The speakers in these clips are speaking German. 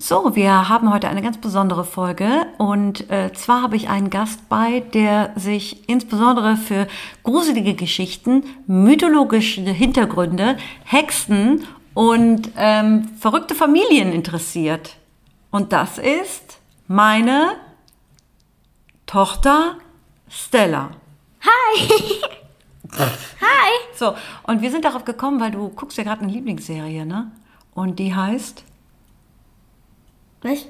So, wir haben heute eine ganz besondere Folge und äh, zwar habe ich einen Gast bei, der sich insbesondere für gruselige Geschichten, mythologische Hintergründe, Hexen und ähm, verrückte Familien interessiert. Und das ist meine Tochter Stella. Hi! Hi! So, und wir sind darauf gekommen, weil du guckst ja gerade eine Lieblingsserie, ne? Und die heißt, Was?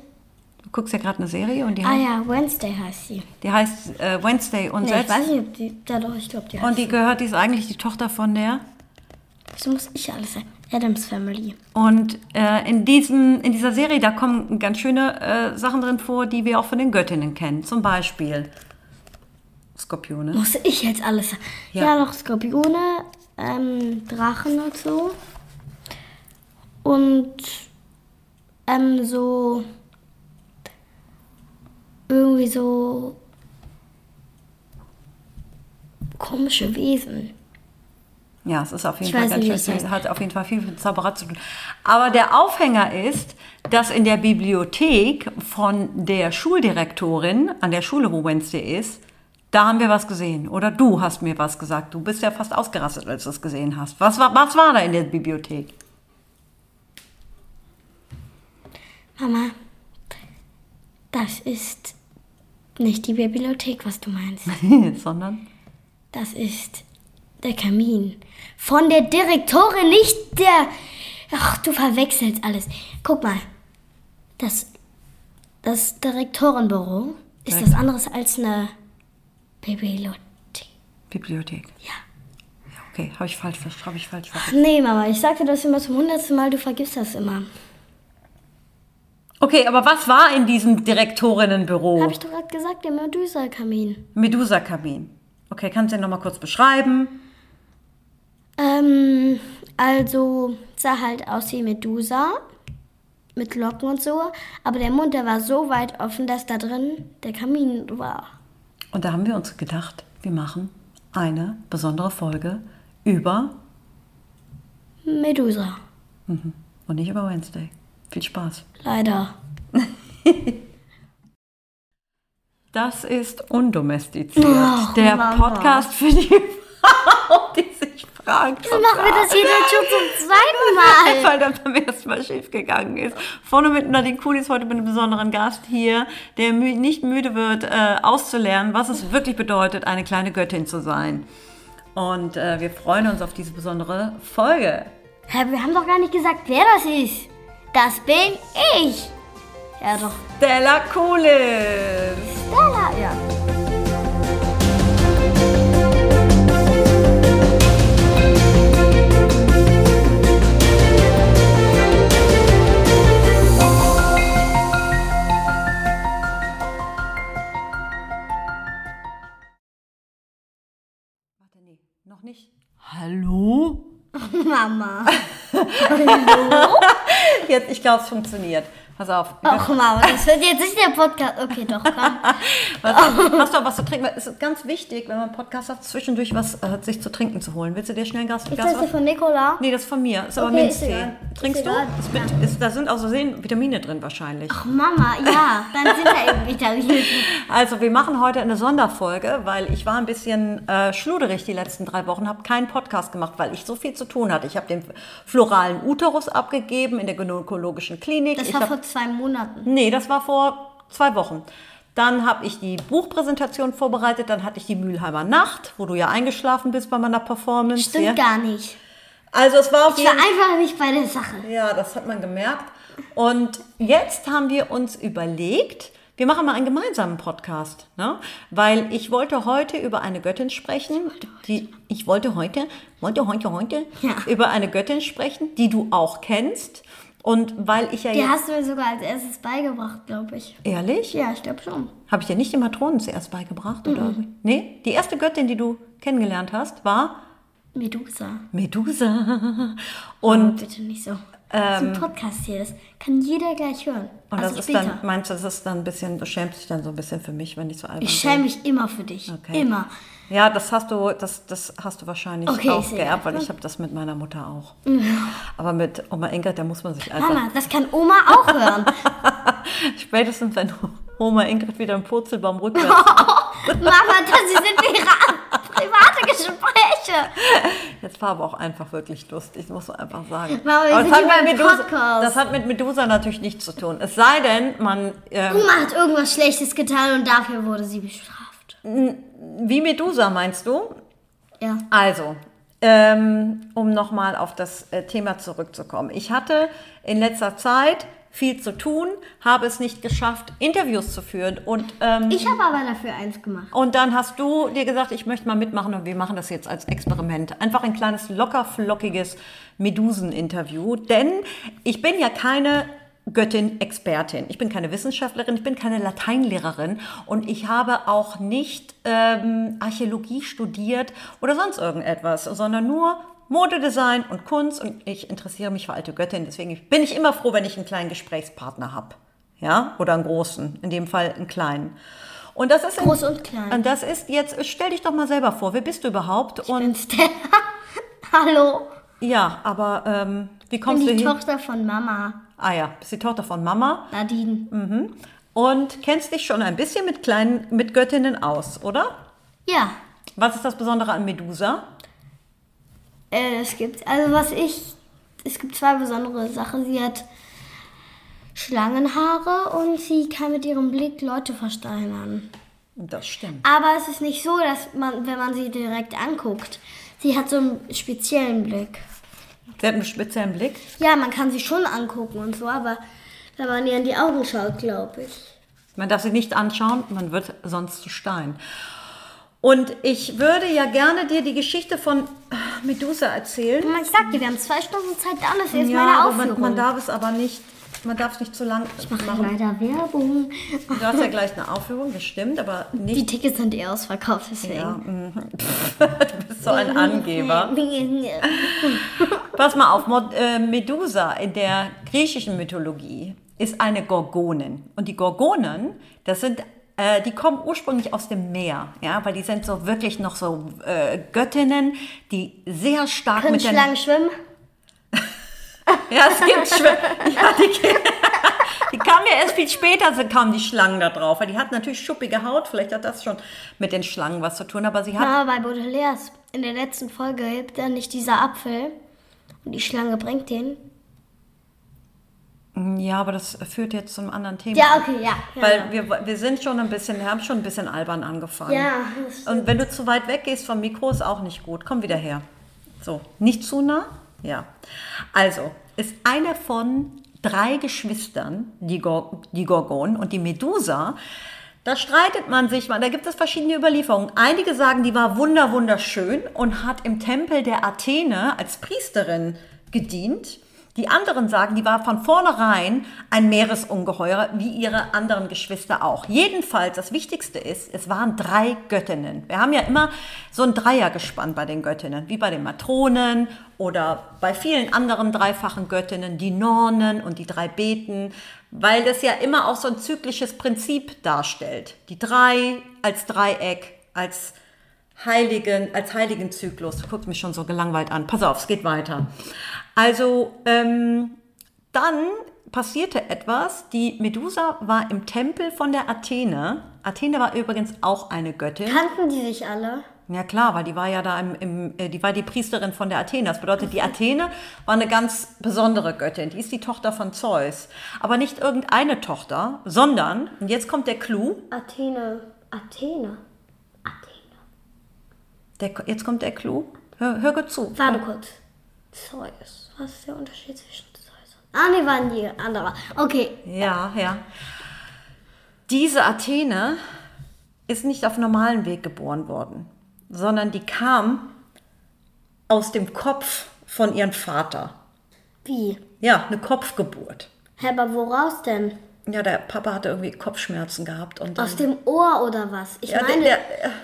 du guckst ja gerade eine Serie und die Ah heißt, ja, Wednesday heißt sie. die heißt äh, Wednesday und Nee, ich selbst. weiß nicht, ob die. Ja doch, ich glaube, die heißt Und die gehört, die ist eigentlich die Tochter von der. So muss ich alles sein. Adams Family. Und äh, in, diesem, in dieser Serie, da kommen ganz schöne äh, Sachen drin vor, die wir auch von den Göttinnen kennen. Zum Beispiel Skorpione. Muss ich jetzt alles sein? Ja. Ja, noch Skorpione, ähm, Drachen und so. Und ähm, so. Irgendwie so. komische Wesen. Ja, es ist auf jeden Ich Fall ganz nicht, schön, es hat auf jeden Fall viel mit Zauberer zu tun. Aber der Aufhänger ist, dass in der Bibliothek von der Schuldirektorin an der Schule, wo Wednesday ist, da haben wir was gesehen. Oder du hast mir was gesagt. Du bist ja fast ausgerastet, als du es gesehen hast. Was war, was war da in der Bibliothek? Mama, das ist nicht die Bibliothek, was du meinst. Sondern? Das ist der Kamin. Von der Direktorin, nicht der. Ach, du verwechselst alles. Guck mal. Das, das Direktorenbüro ist was anderes als eine Bibliothek. Bibliothek. Ja. Okay, habe ich falsch verstanden. Habe ich falsch verstanden. nee, Mama, ich sagte das immer zum hundertsten Mal, du vergisst das immer. Okay, aber was war in diesem Direktorinnenbüro? Hab ich doch gerade gesagt, der Medusa-Kamin. Medusa-Kabin. Okay, kannst du den nochmal kurz beschreiben? Ähm, also sah halt aus wie Medusa. Mit Locken und so. Aber der Mund, der war so weit offen, dass da drin der Kamin war. Und da haben wir uns gedacht, wir machen eine besondere Folge über Medusa. und nicht über Wednesday. Viel Spaß. Leider. Das ist undomestiziert. Ach, der Mama. Podcast für die Frau, die sich fragt. Dann machen wir das hier jetzt schon zum zweiten Mal. Weil das beim ersten Mal schief gegangen ist. Vorne mit Nadine Kulis heute mit einem besonderen Gast hier, der mü nicht müde wird, äh, auszulernen, was es wirklich bedeutet, eine kleine Göttin zu sein. Und äh, wir freuen uns auf diese besondere Folge. Hä, wir haben doch gar nicht gesagt, wer das ist. Das bin ich. Ja doch. Stella Kulis! Stella, ja. Warte, nee, noch nicht. Hallo? Mama. Jetzt, ich glaube, es funktioniert. Pass auf. Ach Mama, das wird jetzt nicht der Podcast. Okay, doch, komm. Hast du auch was zu trinken? Es ist ganz wichtig, wenn man einen Podcast hat, zwischendurch was äh, sich zu trinken zu holen. Willst du dir schnell ein Glas, Ist Glas das hier von Nikola? Nee, das ist von mir. Ist aber Okay, Minztee. Trinkst Ist du? Ist mit, ist, da sind aus Versehen Vitamine drin wahrscheinlich. Ach Mama, ja, dann sind da eben Vitamine. Also wir machen heute eine Sonderfolge, weil ich war ein bisschen äh, schluderig die letzten drei Wochen, habe keinen Podcast gemacht, weil ich so viel zu tun hatte. Ich habe den floralen Uterus abgegeben in der gynäkologischen Klinik. Das ich war vor zwei Monaten. Nee, das war vor zwei Wochen. Dann habe ich die Buchpräsentation vorbereitet, dann hatte ich die Mülheimer Nacht, wo du ja eingeschlafen bist bei meiner Performance. Stimmt ja. gar nicht. Also es war auf Ich war jeden einfach nicht bei der Sache. Ja, das hat man gemerkt. Und jetzt haben wir uns überlegt, wir machen mal einen gemeinsamen Podcast, ne? weil ich wollte heute über eine Göttin sprechen, die ich wollte heute, wollte heute, heute Ja. über eine Göttin sprechen, die du auch kennst. Und weil ich ja Die hast du mir sogar als erstes beigebracht, glaube ich. ehrlich, Ja, ich glaube schon. habe ich dir nicht die Matronen zuerst beigebracht oder? Nee, die erste Göttin, die du kennengelernt hast, war Medusa. Medusa. Und Und bitte nicht so. Das ist ein Podcast hier, das kann jeder gleich hören. Und also das ist später. dann, meinst du, das ist dann ein bisschen, du schämst dich dann so ein bisschen für mich, wenn ich so albern ich bin? schäme mich immer für dich. Okay. Immer. Ja, das hast du, das, das hast du wahrscheinlich Okay, auch ich geerbt, weil ich habe das mit meiner Mutter auch. Aber mit Oma Ingrid, da muss man sich einfach, Mama, das kann Oma auch hören. spätestens wenn Oma Ingrid wieder im Purzelbaum rückwärts Mama, das sind private Gespräche. Jetzt war aber auch einfach wirklich lustig, muss man einfach sagen. Mama, das, hat mit Medusa, Podcast. das hat mit Medusa natürlich nichts zu tun. Es sei denn, man, ähm, Oma hat irgendwas Schlechtes getan und dafür wurde sie bestraft. wie Medusa meinst du? Ja. Also, ähm, um nochmal auf das äh, Thema zurückzukommen. Ich hatte in letzter Zeit viel zu tun, habe es nicht geschafft, Interviews zu führen und ähm, Ich habe aber dafür eins gemacht. Und dann hast du dir gesagt, ich möchte mal mitmachen und wir machen das jetzt als Experiment. Einfach ein kleines, locker flockiges Medusen-Interview. Denn ich bin ja keine Göttin-Expertin. Ich bin keine Wissenschaftlerin, ich bin keine Lateinlehrerin und ich habe auch nicht ähm, Archäologie studiert oder sonst irgendetwas, sondern nur Modedesign und Kunst und ich interessiere mich für alte Göttinnen. Deswegen bin ich immer froh, wenn ich einen kleinen Gesprächspartner habe. Ja, oder einen großen, in dem Fall einen kleinen. Und das ist in- Groß und klein. Und das ist jetzt, stell dich doch mal selber vor, wer bist du überhaupt? Und Und Stella. Hallo. ja, aber ähm, wie Ich kommst bin du die hin? Tochter von Mama, Ah ja, bist die Tochter von Mama Nadine. und kennst dich schon ein bisschen mit kleinen, mit Göttinnen aus, oder? Ja. Was ist das Besondere an Medusa? Äh, es gibt, also was ich, es gibt zwei besondere Sachen. Sie hat Schlangenhaare und sie kann mit ihrem Blick Leute versteinern. Das stimmt. Aber es ist nicht so, dass man, wenn man sie direkt anguckt, sie hat so einen speziellen Blick. Sie hat einen speziellen Blick. Ja, man kann sie schon angucken und so, aber wenn man ihr in die Augen schaut, glaube ich. Man darf sie nicht anschauen, man wird sonst zu Stein. Und ich würde ja gerne dir die Geschichte von äh, Medusa erzählen. Ich sagte, wir haben zwei Stunden Zeit, dann ist jetzt ja, meine Aufführung. man, man darf es aber nicht, man darf es nicht zu lang ich mache machen. leider Werbung. Du hast ja gleich eine Aufführung, das stimmt, aber Die nicht. Tickets sind eh ausverkauft, deswegen. Ja, mhm. du bist so ein Angeber. Pass mal auf, äh, Medusa in der griechischen Mythologie ist eine Gorgonin. Und die Gorgonen, das sind, äh, die kommen ursprünglich aus dem Meer, ja, weil die sind so wirklich noch so äh, Göttinnen, die sehr stark Können mit den Schlangen schwimmen? Ja, es gibt Schwimmen. Ja, die, die kamen ja erst viel später, so kamen die Schlangen da drauf. Weil die hat natürlich schuppige Haut, vielleicht hat das schon mit den Schlangen was zu tun, aber sie hat. Ja, bei Baudelaires in der letzten Folge hebt er nicht dieser Apfel und die Schlange bringt den. Ja, aber das führt jetzt zu einem anderen Thema. Ja, okay, ja. ja. Weil wir, wir sind schon ein bisschen, wir haben schon ein bisschen albern angefangen. Ja, das Und wenn du zu weit weg gehst vom Mikro, ist auch nicht gut. Komm wieder her. So, nicht zu nah? Ja. Also, ist eine von drei Geschwistern, die, Gor die Gorgon und die Medusa. Da streitet man sich mal, da gibt es verschiedene Überlieferungen. Einige sagen, die war wunder wunderschön und hat im Tempel der Athene als Priesterin gedient. Die anderen sagen, die war von vornherein ein Meeresungeheuer, wie ihre anderen Geschwister auch. Jedenfalls, das Wichtigste ist, es waren drei Göttinnen. Wir haben ja immer so ein Dreiergespann bei den Göttinnen, wie bei den Matronen oder bei vielen anderen dreifachen Göttinnen, die Nornen und die drei Beten, weil das ja immer auch so ein zyklisches Prinzip darstellt. Die drei als Dreieck, als Heiligen, als heiligen Zyklus. Du guckst mich schon so gelangweilt an. Pass auf, es geht weiter. Also, ähm, dann passierte etwas. Die Medusa war im Tempel von der Athene. Athene war übrigens auch eine Göttin. Kannten die sich alle? Ja klar, weil die war ja da im, im äh, die war die Priesterin von der Athene. Das bedeutet, die Athene war eine ganz besondere Göttin. Die ist die Tochter von Zeus. Aber nicht irgendeine Tochter, sondern, und jetzt kommt der Clou. Athene. Athene. Der, jetzt kommt der Clou. Hör, hör gut zu. Warte kurz. Zeus. Was ist der Unterschied zwischen Zeus und... Ah, nee, waren die andere. Okay. Ja, ja. Diese Athene ist nicht auf normalen Weg geboren worden, sondern die kam aus dem Kopf von ihrem Vater. Wie? Ja, eine Kopfgeburt. Hä, aber woraus denn? Ja, der Papa hatte irgendwie Kopfschmerzen gehabt und dann, Aus dem Ohr oder was? Ich Ja, der- meine, der-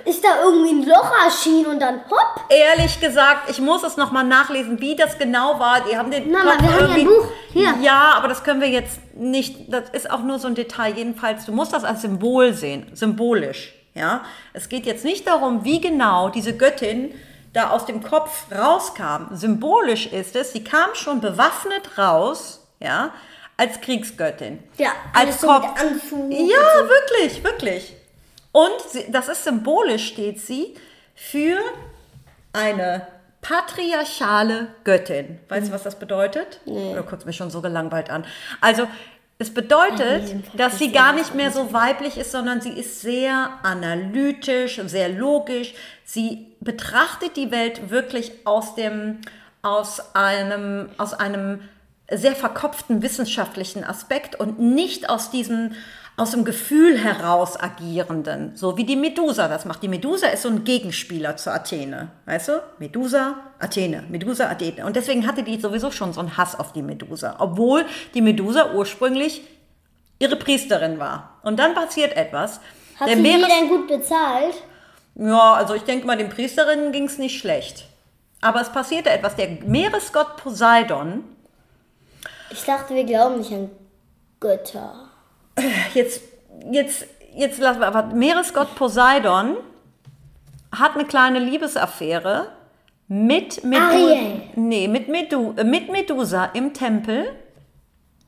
ist da irgendwie ein Loch erschienen und dann hopp? Ehrlich gesagt, ich muss es nochmal nachlesen, wie das genau war. Die haben den Mama, Kopf wir haben ja ein Buch. Hier. Ja, aber das können wir jetzt nicht. Das ist auch nur so ein Detail. Jedenfalls, du musst das als Symbol sehen, symbolisch. Ja, es geht jetzt nicht darum, wie genau diese Göttin da aus dem Kopf rauskam. Symbolisch ist es, sie kam schon bewaffnet raus, ja, als Kriegsgöttin. Ja, als so mit Anzug. Ja, wirklich, wirklich. Und sie, das ist symbolisch, steht sie, für eine patriarchale Göttin. Weißt du, was das bedeutet? Nee. Du guckst mich schon so gelangweilt an. Also, es bedeutet, jedenfalls dass sie gar nicht mehr so weiblich ist, sondern sie ist sehr analytisch, sehr logisch. Sie betrachtet die Welt wirklich aus dem, aus einem, aus einem sehr verkopften wissenschaftlichen Aspekt und nicht aus diesem aus dem Gefühl heraus agierenden, so wie die Medusa das macht. Die Medusa ist so ein Gegenspieler zu Athene, weißt du? Medusa, Athene, Medusa, Athene. Und deswegen hatte die sowieso schon so einen Hass auf die Medusa, obwohl die Medusa ursprünglich ihre Priesterin war. Und dann passiert etwas. Hat sie die Meeres- denn gut bezahlt? ja, also ich denke mal, den Priesterinnen ging es nicht schlecht. Aber es passierte etwas. Der Meeresgott Poseidon Ich dachte, wir glauben nicht an Götter. jetzt, jetzt, jetzt lassen wir aber Meeresgott Poseidon hat eine kleine Liebesaffäre mit Medusa, Ariel. nee, mit, Medu, äh, mit Medusa im Tempel.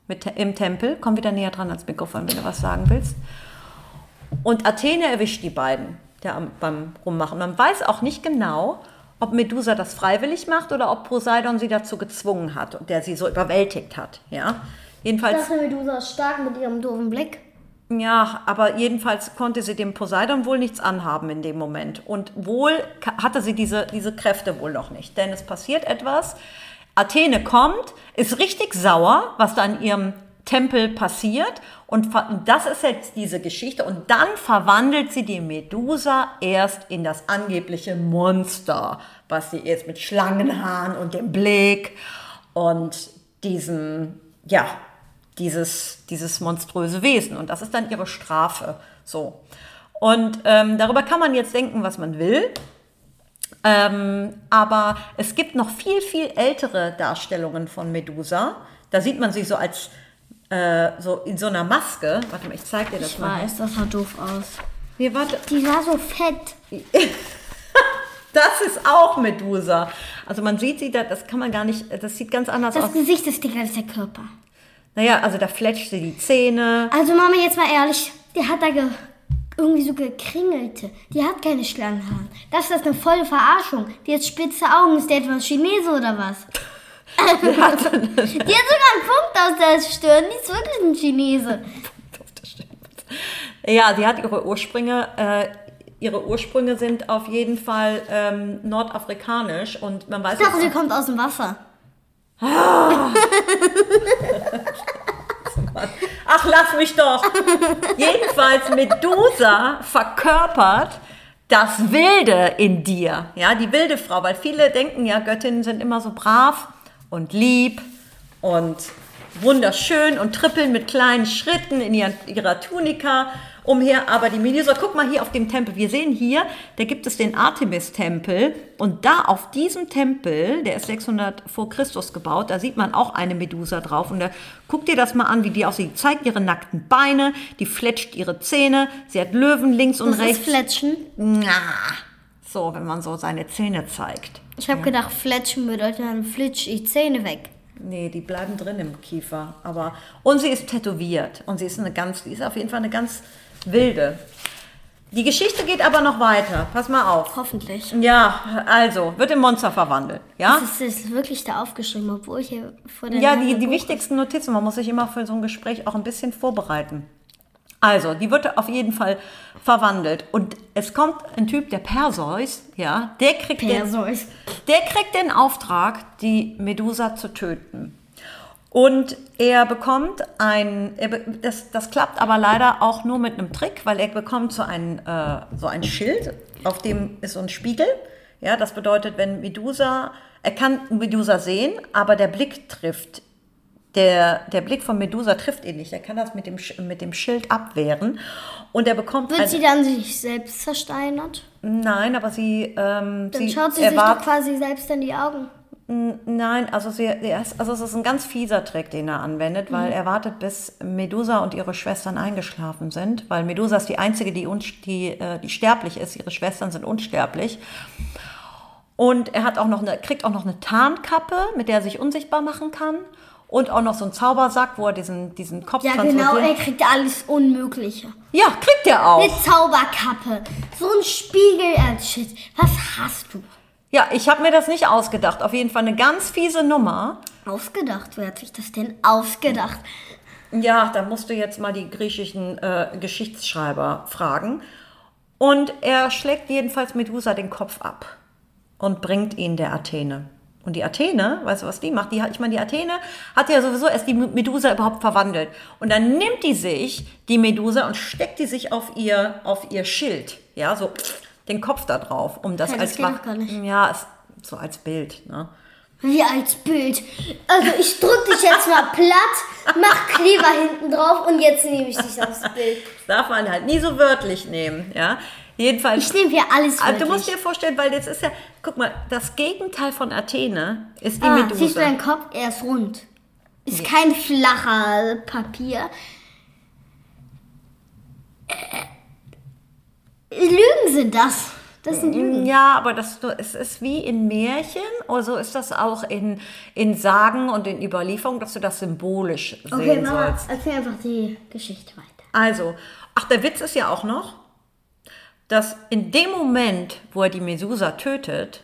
Mit, Im Tempel, komm wieder näher dran ans Mikrofon, wenn du was sagen willst. Und Athene erwischt die beiden der, am- beim Rummachen. Man weiß auch nicht genau, ob Medusa das freiwillig macht oder ob Poseidon sie dazu gezwungen hat und der sie so überwältigt hat. Ja? Ich Jedenfalls dachte, Medusa ist stark mit ihrem doofen Blick. ja, aber jedenfalls konnte sie dem Poseidon wohl nichts anhaben in dem Moment. Und wohl hatte sie diese, diese Kräfte wohl noch nicht. Denn es passiert etwas. Athene kommt, ist richtig sauer, was da in ihrem Tempel passiert. Und das ist jetzt diese Geschichte. Und dann verwandelt sie die Medusa erst in das angebliche Monster, was sie ist mit Schlangenhaaren und dem Blick und diesem, ja, dieses, dieses monströse Wesen. Und das ist dann ihre Strafe. So. Und ähm, darüber kann man jetzt denken, was man will. Ähm, aber es gibt noch viel, viel ältere Darstellungen von Medusa. Da sieht man sie so als äh, so in so einer Maske. Warte mal, ich zeig dir das Ich mal. weiß, das sah doof aus. Hier, warte. Die war so fett. Das ist auch Medusa. Also man sieht sie da, das kann man gar nicht, das sieht ganz anders Das aus. Gesicht ist dicker als der Körper. Naja, also da fletscht sie die Zähne. Also Mama, jetzt mal ehrlich, die hat da ge irgendwie so gekringelte. Die hat keine Schlangenhaare. Das ist eine volle Verarschung. Die hat spitze Augen. Ist der etwas Chinese oder was? die hat sogar einen Punkt aus der Stirn. Die ist wirklich ein Chinese. Ja, sie hat ihre Ursprünge, äh, ihre Ursprünge sind auf jeden Fall ähm, nordafrikanisch und man weiß Ich dachte, sie kommt aus dem Wasser. Ach, lass mich doch. Jedenfalls Medusa verkörpert das Wilde in dir, ja, die wilde Frau, weil viele denken ja, Göttinnen sind immer so brav und lieb und wunderschön und trippeln mit kleinen Schritten in ihren, ihrer Tunika umher. Aber die Medusa, guck mal hier auf dem Tempel. Wir sehen hier, da gibt es den Artemis-Tempel und da auf diesem Tempel, der ist 600 vor Christus gebaut, da sieht man auch eine Medusa drauf. Und da guck dir das mal an, wie die aussieht. Die zeigt ihre nackten Beine, die fletscht ihre Zähne, sie hat Löwen links und Das ist rechts. Fletschen. Na, so, wenn man so seine Zähne zeigt. Ich habe gedacht, Fletschen bedeutet dann flitsch ich Zähne weg. Nee, die bleiben drin im Kiefer. Aber und sie ist tätowiert und sie ist eine ganz, die ist auf jeden Fall eine ganz wilde. Die Geschichte geht aber noch weiter. Pass mal auf. Hoffentlich. Ja, also wird im Monster verwandelt. Ja, Das ist wirklich da aufgeschrieben, obwohl ich hier vor der ja, die, die wichtigsten Notizen. Man muss sich immer für so ein Gespräch auch ein bisschen vorbereiten. Also, die wird auf jeden Fall verwandelt. Und es kommt ein Typ, der Perseus, ja, der kriegt den, Perseus. der kriegt den Auftrag, die Medusa zu töten. Und er bekommt ein, er, das, das klappt aber leider auch nur mit einem Trick, weil er bekommt so ein, äh, so ein Schild, auf dem ist so ein Spiegel. Ja, das bedeutet, wenn Medusa, er kann Medusa sehen, aber der Blick trifft der, der Blick von Medusa trifft ihn nicht. Er kann das mit dem, mit dem Schild abwehren. Und er bekommt Wird sie dann sich selbst versteinert? Nein, aber sie, ähm, Dann sie schaut sie sich doch quasi selbst in die Augen. Nein, also, sie, also es ist ein ganz fieser Trick, den er anwendet, weil er wartet, bis Medusa und ihre Schwestern eingeschlafen sind, weil Medusa ist die einzige, die, un, die, äh, die sterblich ist. Ihre Schwestern sind unsterblich. Und er hat auch noch eine, kriegt auch noch eine Tarnkappe, mit der er sich unsichtbar machen kann. Und auch noch so einen Zaubersack, wo er diesen, diesen Kopf Ja, genau, er kriegt alles Unmögliche. Ja, kriegt er auch. Eine Zauberkappe, so ein Spiegel als Shit. Was hast du? Ja, ich habe mir das nicht ausgedacht. Auf jeden Fall eine ganz fiese Nummer. Ausgedacht? Wer hat sich das denn ausgedacht? Ja, da musst du jetzt mal die griechischen äh, Geschichtsschreiber fragen. Und er schlägt jedenfalls Medusa den Kopf ab und bringt ihn der Athene. Und die Athene, weißt du, was die macht? Die hat, ich meine, die Athene hat ja sowieso erst die Medusa überhaupt verwandelt. Und dann nimmt die sich, die Medusa, und steckt die sich auf ihr, auf ihr Schild. Ja, so den Kopf da drauf, um das Ja, das als geht gar nicht. Ja, so als Bild. Ne? Wie als Bild. Also ich drück dich jetzt mal platt, mach Kleber hinten drauf und jetzt nehme ich dich aufs Bild. Das darf man halt nie so wörtlich nehmen. Ja, jedenfalls. Ich nehme hier alles du wirklich. musst dir vorstellen, weil jetzt ist ja, guck mal, das Gegenteil von Athene ist die ah, Medusa. siehst du deinen Kopf? Er ist rund. Ist kein flacher Papier. Äh, Lügen sind das. Das sind Lügen. ja, aber das, es ist wie in Märchen, oder so ist das auch in, in Sagen und in Überlieferungen, dass du das symbolisch Okay, sehen Mama, sollst. erzähl einfach die Geschichte weiter. Also, ach, der Witz ist ja auch noch, dass in dem Moment, wo er die Medusa tötet,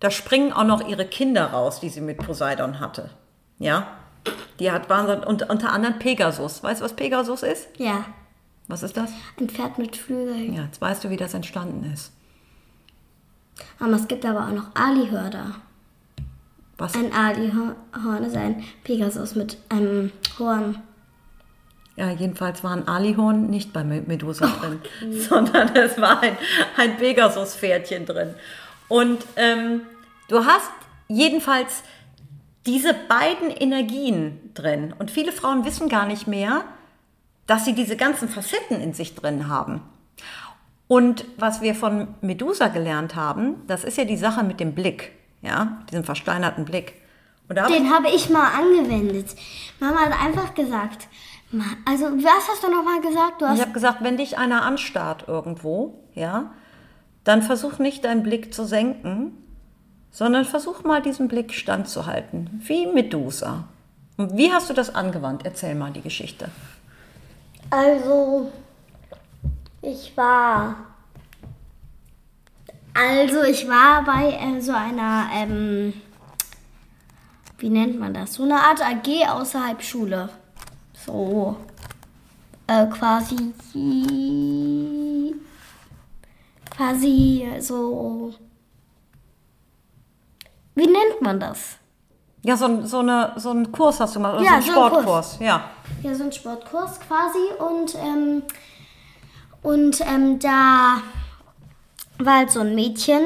da springen auch noch ihre Kinder raus, die sie mit Poseidon hatte. Ja? Die hat Wahnsinn, und unter anderem Pegasus. Weißt du, was Pegasus ist? Ja, Was ist das? ein Pferd mit Flügeln. Ja, jetzt weißt du, wie das entstanden ist. Aber es gibt aber auch noch Alihörder. Was? Ein Alihorn ist ein Pegasus mit einem Horn. Ja, jedenfalls war ein Alihorn nicht bei Me- Medusa drin, sondern es war ein, ein Pegasus-Pferdchen drin. Und ähm, du hast jedenfalls diese beiden Energien drin. Und viele Frauen wissen gar nicht mehr, dass sie diese ganzen Facetten in sich drin haben. Und was wir von Medusa gelernt haben, das ist ja die Sache mit dem Blick, ja, diesem versteinerten Blick. Den habe ich mal angewendet. Mama hat einfach gesagt, Also was hast du nochmal gesagt? Du Ich habe gesagt, wenn dich einer anstarrt irgendwo, ja, dann versuch nicht deinen Blick zu senken, sondern versuch mal diesen Blick standzuhalten, wie Medusa. Und wie hast du das angewandt? Erzähl mal die Geschichte. Also, ich war. Also, ich war bei äh, so einer, ähm, wie nennt man das? So eine Art AG außerhalb Schule. So, äh, quasi, quasi so. Wie nennt man das? Ja, so, ein- so, eine, so einen Kurs hast du mal, oder Ja, so einen Sportkurs. Ja. Ja, so ein Sportkurs quasi und ähm, und ähm, da war halt so ein Mädchen,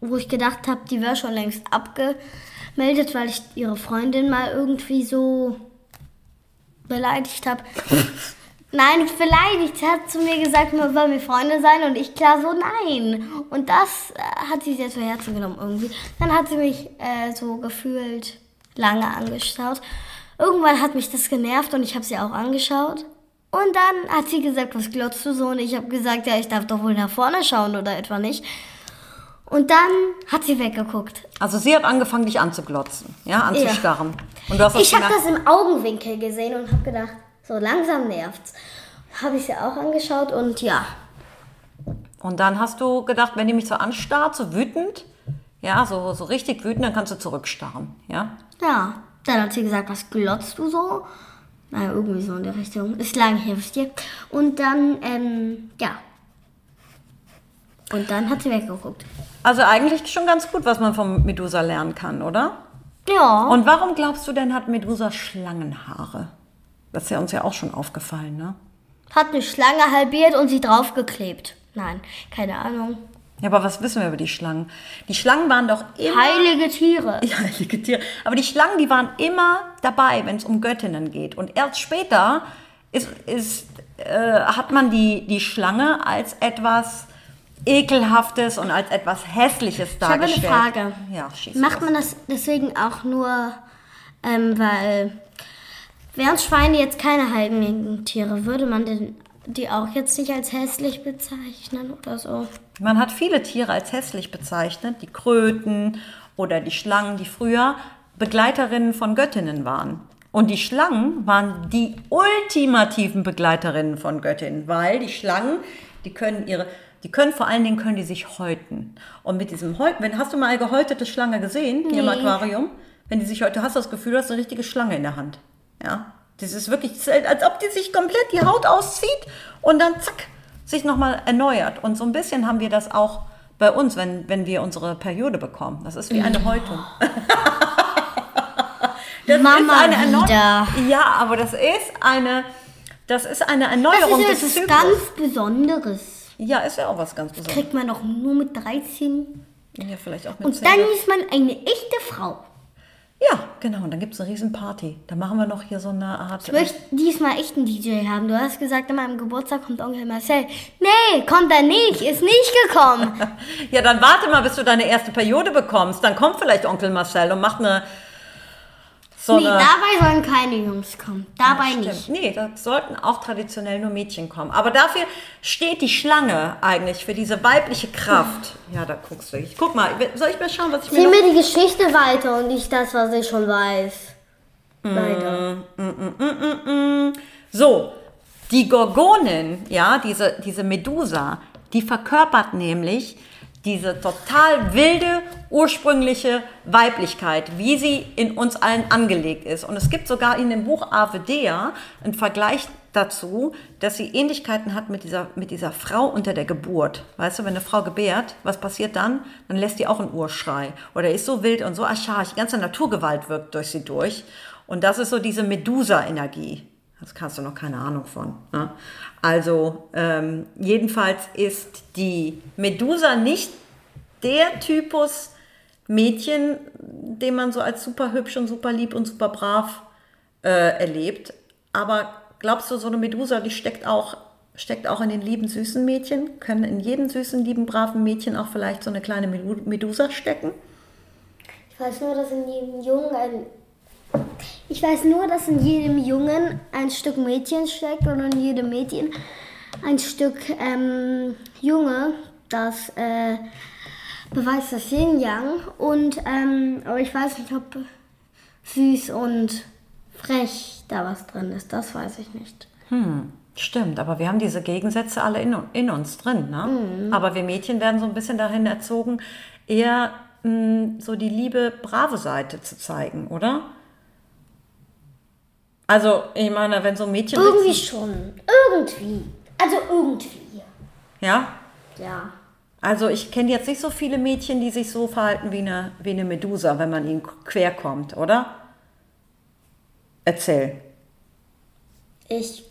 wo ich gedacht habe, die wäre schon längst abgemeldet, weil ich ihre Freundin mal irgendwie so beleidigt habe. Nein, beleidigt. Sie hat zu mir gesagt, man soll mir Freunde sein und ich klar so, nein. Und das äh, hat sie sehr zu Herzen genommen irgendwie. Dann hat sie mich äh, so gefühlt lange angeschaut. Irgendwann hat mich das genervt und ich habe sie auch angeschaut. Und dann hat sie gesagt, was glotzt du so? Und ich habe gesagt, ja, ich darf doch wohl nach vorne schauen oder etwa nicht. Und dann hat sie weggeguckt. Also sie hat angefangen, dich anzuglotzen, ja, anzustarren. Und du hast Ich habe das im Augenwinkel gesehen und habe gedacht, so langsam nervt's. Habe ich sie auch angeschaut und ja. Und dann hast du gedacht, wenn die mich so anstarrt, so wütend, ja, so, so richtig wütend, dann kannst du zurückstarren, ja. Ja. Dann hat sie gesagt, was glotzt du so? Naja, irgendwie so in der Richtung. Ist lange her, wisst ihr. Und dann, ähm, ja. Und dann hat sie weggeguckt. Also eigentlich schon ganz gut, was man von Medusa lernen kann, oder? Ja. Und warum glaubst du denn, hat Medusa Schlangenhaare? Das ist ja uns ja auch schon aufgefallen, ne? Hat eine Schlange halbiert und sie draufgeklebt. Nein, keine Ahnung. Ja, aber was wissen wir über die Schlangen? Die Schlangen waren doch immer... Heilige Tiere. Ja, heilige Tiere. Aber die Schlangen, die waren immer dabei, wenn es um Göttinnen geht. Und erst später ist, ist, äh, hat man die, die Schlange als etwas Ekelhaftes und als etwas Hässliches Ich habe eine dargestellt. Frage. Ja, Macht man das deswegen auch nur, ähm, weil wären Schweine jetzt keine heiligen Tiere, würde man denn die auch jetzt nicht als hässlich bezeichnen oder so? Man hat viele Tiere als hässlich bezeichnet, die Kröten oder die Schlangen, die früher Begleiterinnen von Göttinnen waren. Und die Schlangen waren die ultimativen Begleiterinnen von Göttinnen, weil die Schlangen, die können ihre, die können vor allen Dingen können die sich häuten. Und mit diesem Häuten, wenn hast du mal eine gehäutete Schlange gesehen hier im Nee. Aquarium? Wenn die sich heute, hast du das Gefühl, du hast eine richtige Schlange in der Hand. Ja, das ist wirklich, als ob die sich komplett die Haut auszieht und dann zack sich nochmal erneuert. Und so ein bisschen haben wir das auch bei uns, wenn, wenn wir unsere Periode bekommen. Das ist wie eine Häutung. Das Mama ist eine wieder. Ja, aber das ist eine, das ist eine Das Erneuerung ist des etwas Zyklus. ganz Besonderes. Ja, ist ja auch was ganz Besonderes. Kriegt man doch nur mit 13. Ja, vielleicht auch mit Und 10. dann ist man eine echte Frau. Ja, genau. Und dann gibt es eine riesen Party. Da machen wir noch hier so eine Art. Ich möchte diesmal echt einen DJ haben. Du hast gesagt, an meinem Geburtstag kommt Onkel Marcel. Nee, kommt er nicht. Ist nicht gekommen. Ja, dann warte mal, bis du deine erste Periode bekommst. Dann kommt vielleicht Onkel Marcel und macht eine. So nee, dabei sollen keine Jungs kommen. Dabei nicht. Nee, da sollten auch traditionell nur Mädchen kommen. Aber dafür steht die Schlange eigentlich für diese weibliche Kraft. Ja, da guckst du. Ich guck mal, soll ich mal schauen, was ich mir Zieh mir die Geschichte weiter und nicht das, was ich schon weiß. Leider. So, die Gorgonin, ja, diese, diese Medusa, die verkörpert nämlich diese total wilde, ursprüngliche Weiblichkeit, wie sie in uns allen angelegt ist. Und es gibt sogar in dem Buch Avedea einen Vergleich dazu, dass sie Ähnlichkeiten hat mit dieser, mit dieser Frau unter der Geburt. Weißt du, wenn eine Frau gebärt, was passiert dann? Dann lässt die auch einen Urschrei. Oder ist so wild und so archaisch. Die ganze Naturgewalt wirkt durch sie durch. Und das ist so diese Medusa-Energie. Das hast du noch keine Ahnung von. Ne? Also ähm, jedenfalls ist die Medusa nicht der Typus Mädchen, den man so als super hübsch und super lieb und super brav äh, erlebt. Aber glaubst du, so eine Medusa, die steckt auch, steckt auch in den lieben, süßen Mädchen? Können in jedem süßen, lieben, braven Mädchen auch vielleicht so eine kleine Medu- Medusa stecken? Ich weiß nur, dass in jedem Jungen ein. Ich weiß nur, dass in jedem Jungen ein Stück Mädchen steckt und in jedem Mädchen ein Stück ähm, Junge. Das äh, beweist das Yin Yang. Und ähm, aber ich weiß nicht, ob süß und frech da was drin ist. Das weiß ich nicht. Stimmt, aber wir haben diese Gegensätze alle in, in uns drin. Ne? Aber wir Mädchen werden so ein bisschen dahin erzogen, eher mh, so die liebe, brave Seite zu zeigen, oder? Also, ich meine, wenn so ein Mädchen. Irgendwie schon. Irgendwie. Also irgendwie. Ja? Ja. Also, ich kenne jetzt nicht so viele Mädchen, die sich so verhalten wie eine, wie eine Medusa, wenn man ihnen quer kommt, oder? Erzähl. Ich.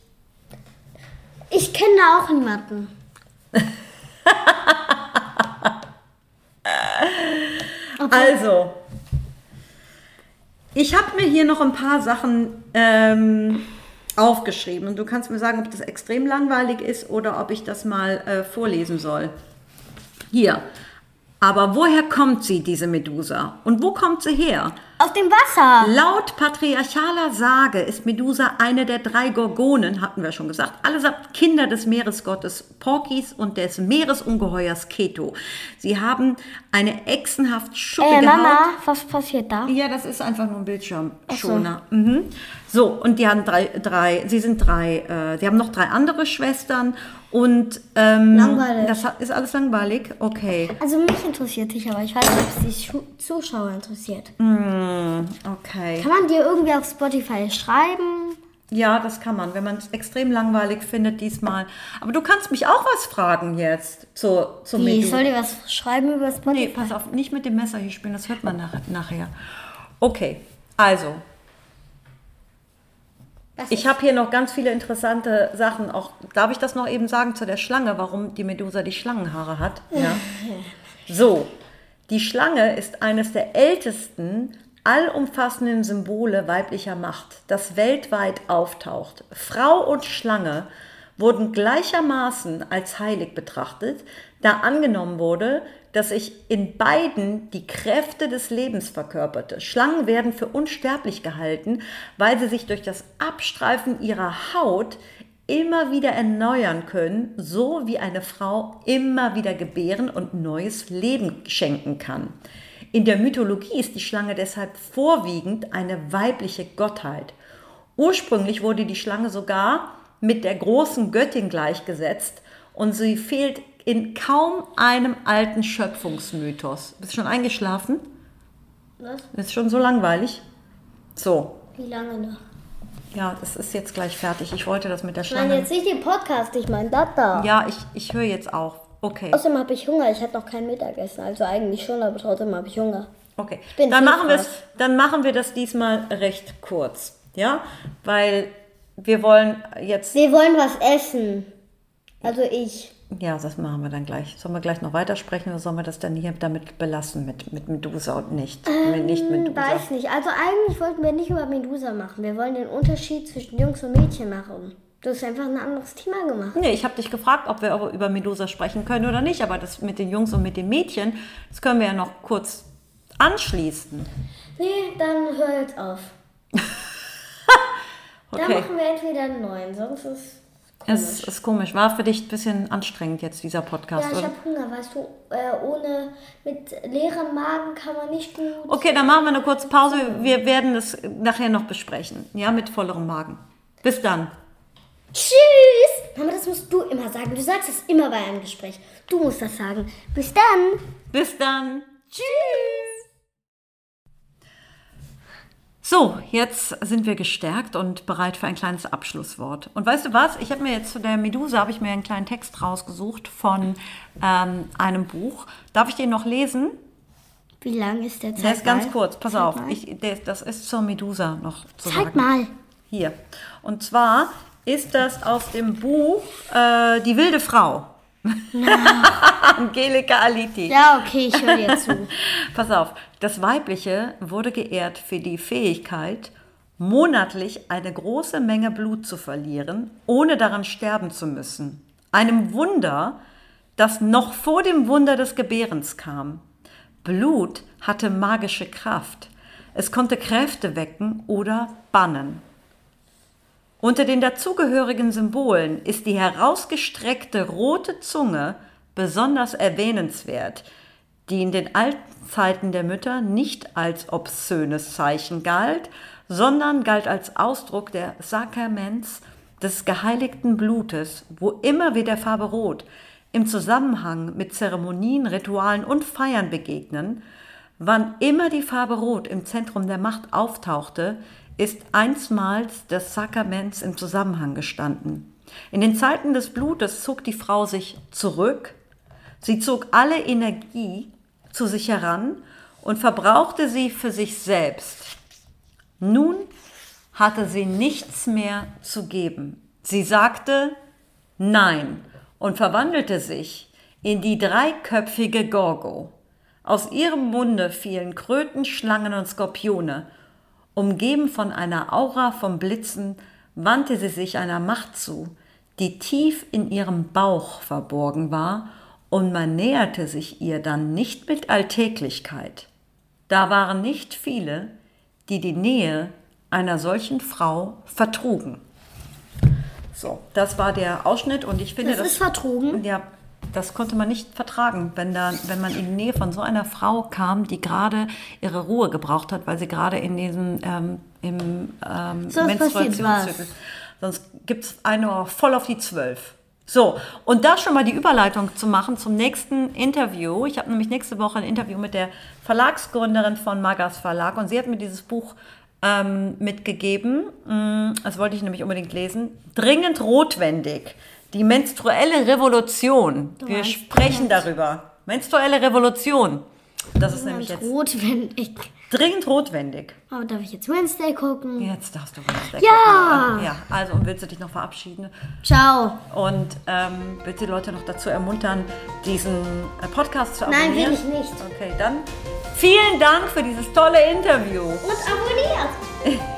Ich kenne da auch niemanden. Also, ich habe mir hier noch ein paar Sachen ähm, aufgeschrieben und du kannst mir sagen, ob das extrem langweilig ist oder ob ich das mal äh, vorlesen soll. Hier. Aber woher kommt sie, diese Medusa? Und wo kommt sie her? Aus dem Wasser. Laut patriarchaler Sage ist Medusa eine der drei Gorgonen, hatten wir schon gesagt, allesamt Kinder des Meeresgottes Porkis und des Meeresungeheuers Keto. Sie haben eine echsenhaft schuppige Äh, Mama, Haut. was passiert da? Ja, das ist einfach nur ein Bildschirmschoner. Mhm. So, und die haben drei, drei sie sind drei, äh, sie haben noch drei andere Schwestern und ähm, Langweilig. das hat- ist alles langweilig. Okay, Also mich interessiert dich, aber ich weiß nicht, ob es die Zuschauer interessiert. okay. Kann man dir irgendwie auf Spotify schreiben? Ja, das kann man, wenn man es extrem langweilig findet diesmal. Aber du kannst mich auch was fragen jetzt zur, zur Wie, ich Medusa. soll dir was schreiben über Spotify? Nee, pass auf, nicht mit dem Messer hier spielen, das hört man nach, nachher. Okay, also. Ich habe hier noch ganz viele interessante Sachen. Auch darf ich das noch eben sagen zu der Schlange, warum die Medusa die Schlangenhaare hat? Ja. So, die Schlange ist eines der ältesten allumfassenden Symbole weiblicher Macht, das weltweit auftaucht. Frau und Schlange wurden gleichermaßen als heilig betrachtet, da angenommen wurde, dass sich in beiden die Kräfte des Lebens verkörperte. Schlangen werden für unsterblich gehalten, weil sie sich durch das Abstreifen ihrer Haut immer wieder erneuern können, so wie eine Frau immer wieder gebären und neues Leben schenken kann. In der Mythologie ist die Schlange deshalb vorwiegend eine weibliche Gottheit. Ursprünglich wurde die Schlange sogar mit der großen Göttin gleichgesetzt und sie fehlt in kaum einem alten Schöpfungsmythos. Bist du schon eingeschlafen? Was? Ist schon so langweilig? So, Wie lange noch? ja, das ist jetzt gleich fertig. Ich wollte das mit der Ich meine Schlange. jetzt nicht den Podcast, ich meine das da. Ja, ich, ich höre jetzt auf. Okay. Außerdem habe ich Hunger. Ich hatte noch kein Mittagessen. Also eigentlich schon, aber trotzdem habe ich Hunger. Okay, bin dann machen, dann machen wir das diesmal recht kurz. Ja, weil wir wollen jetzt. Wir wollen was essen. Also ich. Ja, das machen wir dann gleich. Sollen wir gleich noch weitersprechen oder sollen wir das dann hier damit belassen mit, mit Medusa und nicht? mit nicht Medusa. weiß nicht. Also eigentlich wollten wir nicht über Medusa machen. Wir wollen den Unterschied zwischen Jungs und Mädchen machen. Du hast einfach ein anderes Thema gemacht. Nee, ich habe dich gefragt, ob wir über Medusa sprechen können oder nicht, aber das mit den Jungs und mit den Mädchen, das können wir ja noch kurz anschließen. Nee, dann hör jetzt auf. Dann Okay. machen wir entweder einen neuen, sonst ist Es ist komisch. War für dich ein bisschen anstrengend jetzt, dieser Podcast, Ja, ich habe Hunger, weißt du. Äh, ohne, mit leerem Magen kann man nicht gut. Okay, dann machen wir eine kurze Pause. Wir werden das nachher noch besprechen. Ja, mit vollerem Magen. Bis dann. Tschüss! Mama, das musst du immer sagen. Du sagst es immer bei einem Gespräch. Du musst das sagen. Bis dann! Bis dann. Tschüss. So, jetzt sind wir gestärkt und bereit für ein kleines Abschlusswort. Und weißt du was? Ich habe mir jetzt zu der Medusa habe ich mir einen kleinen Text rausgesucht von ähm, einem Buch. Darf ich den noch lesen? Wie lang ist der Zeit? Der ist ganz kurz. Pass Zeig auf. Ich, der, das ist zur Medusa noch zu Zeig sagen. mal. Hier. Und zwar ist das aus dem Buch äh, Die wilde Frau. Angelika Aliti. Ja, okay, ich höre dir zu. Pass auf, das Weibliche wurde geehrt für die Fähigkeit, monatlich eine große Menge Blut zu verlieren, ohne daran sterben zu müssen. Einem Wunder, das noch vor dem Wunder des Gebärens kam. Blut hatte magische Kraft. Es konnte Kräfte wecken oder bannen. Unter den dazugehörigen Symbolen ist die herausgestreckte rote Zunge besonders erwähnenswert, die in den alten Zeiten der Mütter nicht als obszönes Zeichen galt, sondern galt als Ausdruck der Sakraments des geheiligten Blutes, wo immer wir der Farbe Rot im Zusammenhang mit Zeremonien, Ritualen und Feiern begegnen, wann immer die Farbe Rot im Zentrum der Macht auftauchte, ist einstmals des Sakraments im Zusammenhang gestanden. In den Zeiten des Blutes zog die Frau sich zurück, sie zog alle Energie zu sich heran und verbrauchte sie für sich selbst. Nun hatte sie nichts mehr zu geben. Sie sagte Nein und verwandelte sich in die dreiköpfige Gorgo. Aus ihrem Munde fielen Kröten, Schlangen und Skorpione. Umgeben von einer Aura von Blitzen wandte sie sich einer Macht zu, die tief in ihrem Bauch verborgen war, und man näherte sich ihr dann nicht mit Alltäglichkeit. Da waren nicht viele, die die Nähe einer solchen Frau vertrugen. So, das war der Ausschnitt und ich finde Das ist vertrogen. ja, das konnte man nicht vertragen, wenn, da, wenn man in die Nähe von so einer Frau kam, die gerade ihre Ruhe gebraucht hat, weil sie gerade in diesem ähm, im, ähm, Sonst passiert Menstruationszyklus. Sonst gibt es eine voll auf die Zwölf. So, und da schon mal die Überleitung zu machen zum nächsten Interview. Ich habe nämlich nächste Woche ein Interview mit der Verlagsgründerin von Magas Verlag und sie hat mir dieses Buch ähm, mitgegeben. Mm, Das wollte ich nämlich unbedingt lesen. Dringend notwendig. Die menstruelle Revolution. Wir weißt sprechen darüber. Menstruelle Revolution. Das ist nämlich jetzt Notwendig. dringend notwendig. Aber darf ich jetzt Wednesday gucken? Jetzt darfst du was Ja! Ja, also und willst du dich noch verabschieden? Ciao. Und ähm, willst du die Leute noch dazu ermuntern, diesen äh, Podcast zu Nein, abonnieren? will ich nicht. Okay, dann vielen Dank für dieses tolle Interview. Und abonniert.